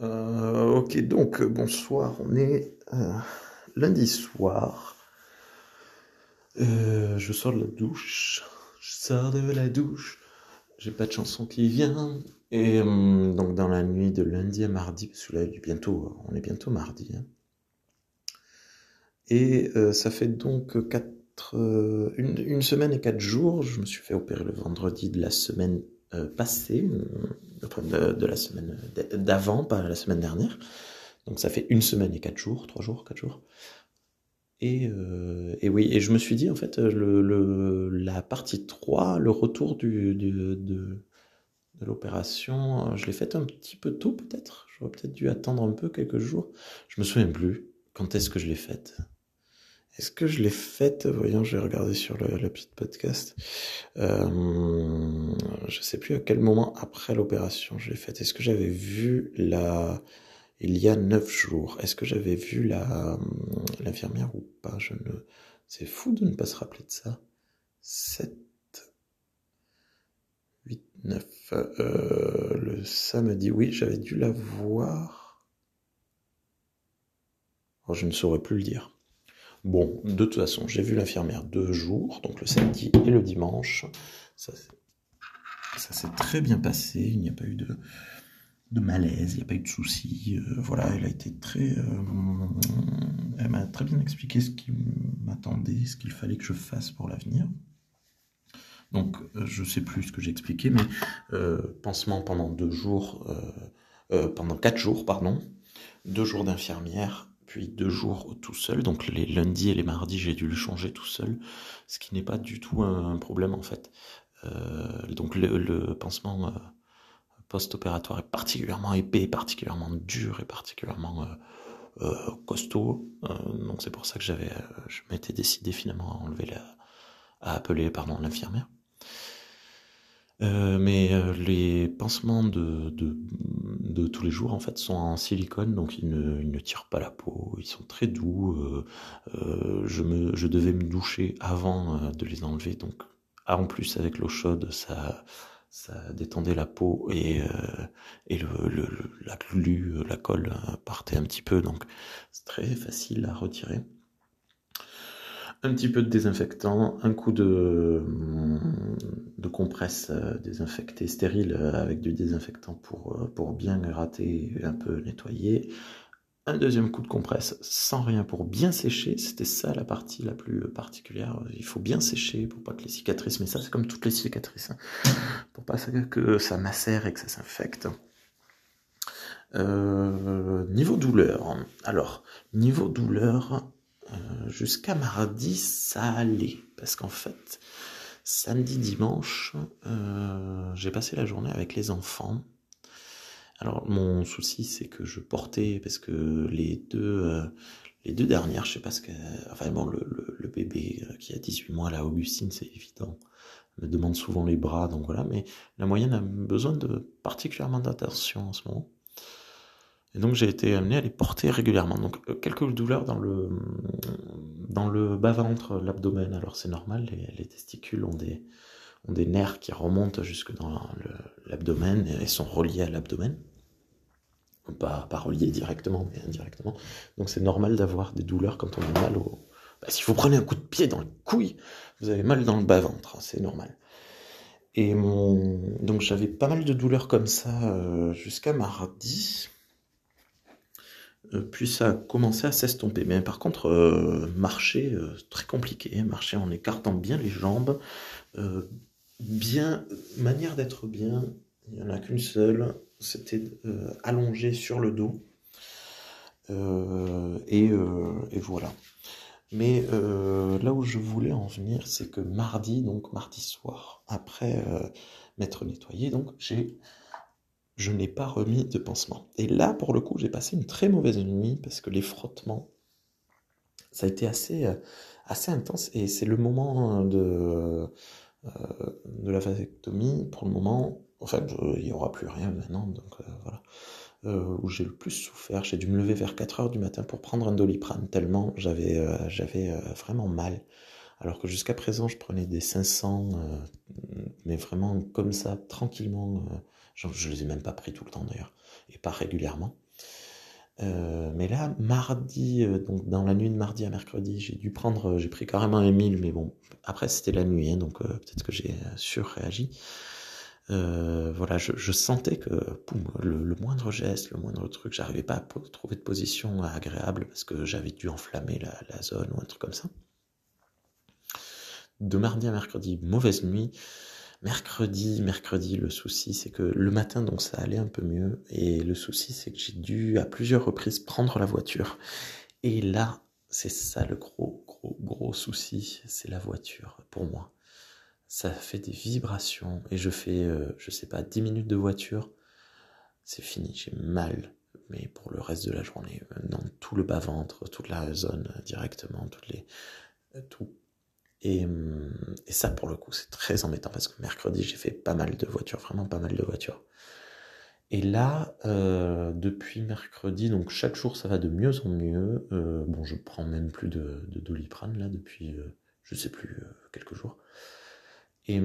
Euh, ok, donc bonsoir, on est euh, lundi soir. Euh, je sors de la douche. Je sors de la douche. J'ai pas de chanson qui vient. Et donc dans la nuit de lundi à mardi, parce que là, bientôt, on est bientôt mardi. hein. Et ça fait donc quatre, une, semaine et quatre jours. Je me suis fait opérer le vendredi de la semaine euh, enfin de, de la semaine d'avant, pas la semaine dernière. Donc ça fait une semaine et quatre jours, trois jours, quatre jours. Et, euh, et oui, et je me suis dit en fait, le, la partie 3, le retour de, de l'opération, euh, je l'ai faite un petit peu tôt peut-être. J'aurais peut-être dû attendre un peu quelques jours. Je me souviens plus. Quand est-ce que je l'ai faite? Est-ce que je l'ai faite? Voyons, je vais regarder sur le, le petit podcast. Euh, je sais plus à quel moment après l'opération je l'ai faite. Est-ce que j'avais vu la, il y a neuf jours? Est-ce que j'avais vu la, l'infirmière ou pas? Je ne, c'est fou de ne pas se rappeler de ça. 7, 8, 9, euh, le samedi, oui, j'avais dû la voir. Oh, je ne saurais plus le dire. Bon, de toute façon, j'ai vu l'infirmière deux jours, donc le samedi et le dimanche. Ça, s'est très bien passé, il n'y a pas eu de, malaise, il n'y a pas eu de soucis. euh, voilà, elle a été très. euh, elle m'a très bien expliqué ce qui m'attendait, ce qu'il fallait que je fasse pour l'avenir. Donc, euh, je sais plus ce que j'ai expliqué, mais pansement pendant deux jours, pendant quatre jours, pardon, deux jours d'infirmière, puis deux jours tout seul. Donc les lundis et les mardis, j'ai dû le changer tout seul, ce qui n'est pas du tout un, problème en fait. Euh, donc le, pansement euh, post-opératoire est particulièrement épais, particulièrement dur et particulièrement euh, costaud. Donc c'est pour ça que j'avais, je m'étais décidé finalement à enlever la, à appeler pardon l'infirmière. Mais les pansements de, de, tous les jours en fait sont en silicone, donc ils ne, tirent pas la peau, ils sont très doux. euh, euh, je, devais me doucher avant euh, de les enlever, donc ah, en plus avec l'eau chaude, ça, ça détendait la peau et, le, la colle partait un petit peu, donc c'est très facile à retirer un petit peu de désinfectant, un coup de, compresse euh, désinfectée stérile euh, avec du désinfectant pour, euh, bien gratter et un peu nettoyer. Un deuxième coup de compresse sans rien pour bien sécher. C'était ça la partie la plus particulière. Il faut bien sécher pour pas que les cicatrices, mais ça c'est comme toutes les cicatrices, hein, pour pas que ça macère et que ça s'infecte. Niveau douleur. Alors, niveau douleur, jusqu'à mardi, ça allait. Parce qu'en fait, samedi, dimanche, euh, j'ai passé la journée avec les enfants. Alors, mon souci, c'est que je portais, parce que les deux, euh, les deux dernières, je sais pas ce que. Enfin, bon, le, le, bébé euh, qui a 18 mois, là, Augustine, c'est évident, me demande souvent les bras, donc voilà, mais la moyenne a besoin de particulièrement d'attention en ce moment. Et donc j'ai été amené à les porter régulièrement. Donc quelques douleurs dans le dans le bas-ventre, l'abdomen. Alors c'est normal, les, les testicules ont des ont des nerfs qui remontent jusque dans l'abdomen et sont reliés à l'abdomen. Pas, pas reliés directement, mais indirectement. Donc c'est normal d'avoir des douleurs quand on a mal au... Bah, si vous prenez un coup de pied dans le couille, vous avez mal dans le bas-ventre, hein, c'est normal. Et mon... donc j'avais pas mal de douleurs comme ça euh, jusqu'à mardi. Puis ça a à s'estomper. Mais par contre, euh, marcher, euh, très compliqué. Marcher en écartant bien les jambes. Euh, bien, manière d'être bien, il n'y en a qu'une seule. C'était allongé sur le dos. Et, voilà. Mais là où je voulais en venir, c'est que mardi, donc mardi soir, après m'être nettoyé, donc j'ai je n'ai pas remis de pansement. Et là, pour le coup, j'ai passé une très mauvaise nuit parce que les frottements, ça a été assez, euh, assez intense et c'est le moment de, euh, de la vasectomie, pour le moment, en fait, il n'y aura plus rien maintenant, donc euh, voilà, où j'ai le plus souffert. J'ai dû me lever vers 4 heures du matin pour prendre un doliprane, tellement j'avais j'avais vraiment mal. Alors que jusqu'à présent, je prenais des 500, euh, mais vraiment comme ça, tranquillement. euh, je, je les ai même pas pris tout le temps d'ailleurs, et pas régulièrement. Euh, mais là, mardi, donc dans la nuit de mardi à mercredi, j'ai dû prendre, j'ai pris carrément Emile, mais bon, après c'était la nuit, hein, donc peut-être que j'ai surréagi. voilà, je, sentais que le, moindre geste, le moindre truc, j'arrivais pas à trouver de position agréable parce que j'avais dû enflammer la, la, zone ou un truc comme ça. De mardi à mercredi, mauvaise nuit. Mercredi, mercredi, le souci c'est que le matin donc ça allait un peu mieux et le souci c'est que j'ai dû à plusieurs reprises prendre la voiture. Et là, c'est ça le gros gros gros souci, c'est la voiture pour moi. Ça fait des vibrations et je fais euh, je sais pas 10 minutes de voiture, c'est fini, j'ai mal mais pour le reste de la journée, dans tout le bas-ventre, toute la zone directement, toutes les tout et, et, ça, pour le coup, c'est très embêtant parce que mercredi, j'ai fait pas mal de voitures, vraiment pas mal de voitures. Et là, euh, depuis mercredi, donc chaque jour, ça va de mieux en mieux. Euh, bon, je prends même plus de, de doliprane là depuis, euh, je sais plus, euh, quelques jours. Et,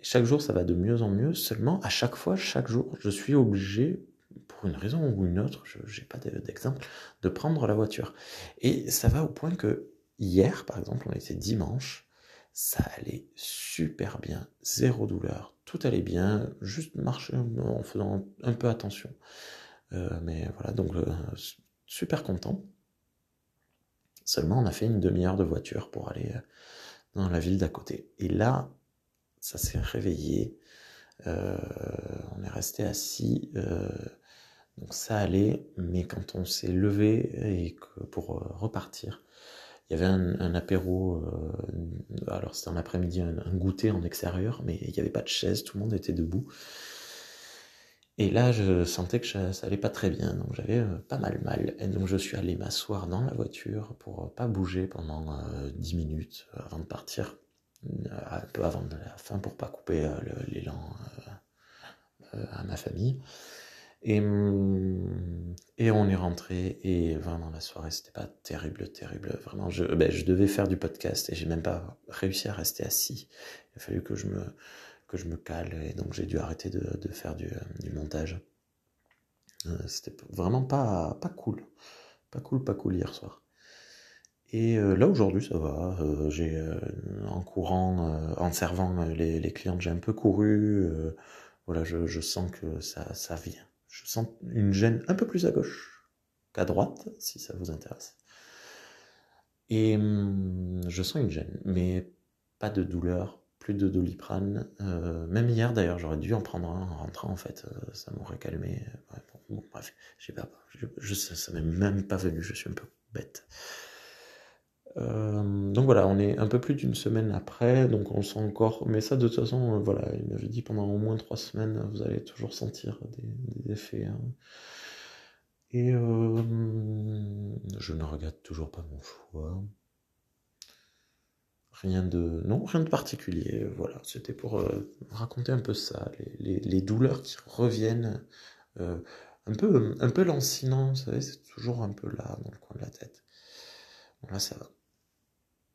chaque jour, ça va de mieux en mieux. Seulement, à chaque fois, chaque jour, je suis obligé, pour une raison ou une autre, je n'ai pas d'exemple, de prendre la voiture. Et ça va au point que Hier, par exemple, on était dimanche, ça allait super bien, zéro douleur, tout allait bien, juste marcher en faisant un peu attention. Euh, mais voilà, donc euh, super content. Seulement, on a fait une demi-heure de voiture pour aller euh, dans la ville d'à côté. Et là, ça s'est réveillé. on est resté assis. donc ça allait, mais quand on s'est levé et que pour repartir, il y avait un, apéro, euh, alors c'était en après-midi, un, goûter en extérieur, mais il n'y avait pas de chaise, tout le monde était debout. Et là, je sentais que ça, allait pas très bien, donc j'avais euh, pas mal mal. Et donc je suis allé m'asseoir dans la voiture pour euh, pas bouger pendant 10 minutes avant de partir, un peu avant la fin pour pas couper l'élan à ma famille. Et, hum, et on est rentré et vraiment la soirée c'était pas terrible, terrible. Vraiment, je, ben, je devais faire du podcast et j'ai même pas réussi à rester assis. Il a fallu que je me, que je me cale et donc j'ai dû arrêter de, faire du, du montage. Euh, c'était vraiment pas, pas cool. Pas cool, pas cool hier soir. Et euh, là aujourd'hui ça va. Euh, j'ai en courant, en servant les, les clientes, j'ai un peu couru. voilà, je, je sens que ça, ça vient je sens une gêne un peu plus à gauche qu'à droite, si ça vous intéresse. Et hum, je sens une gêne, mais pas de douleur, plus de doliprane. Euh, même hier d'ailleurs, j'aurais dû en prendre un en rentrant en fait, euh, ça m'aurait calmé. bon, bref, je pas, je, ça m'est même pas venu, je suis un peu bête. Euh, donc voilà, on est un peu plus d'une semaine après, donc on sent encore, mais ça de toute façon, voilà, il m'avait dit pendant au moins trois semaines, vous allez toujours sentir des, effets. Hein. Et euh, je ne regrette toujours pas mon choix. Rien de, non, rien de particulier. Voilà, c'était pour raconter un peu ça, les, douleurs qui reviennent, un peu, un peu lancinant, vous savez, c'est toujours un peu là dans le coin de la tête. Bon, là, ça va.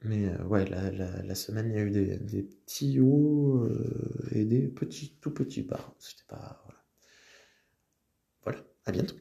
Mais euh, ouais, la, semaine, il y a eu des, des petits hauts euh, et des petits, tout petits bas. C'était pas. Voilà, à bientôt.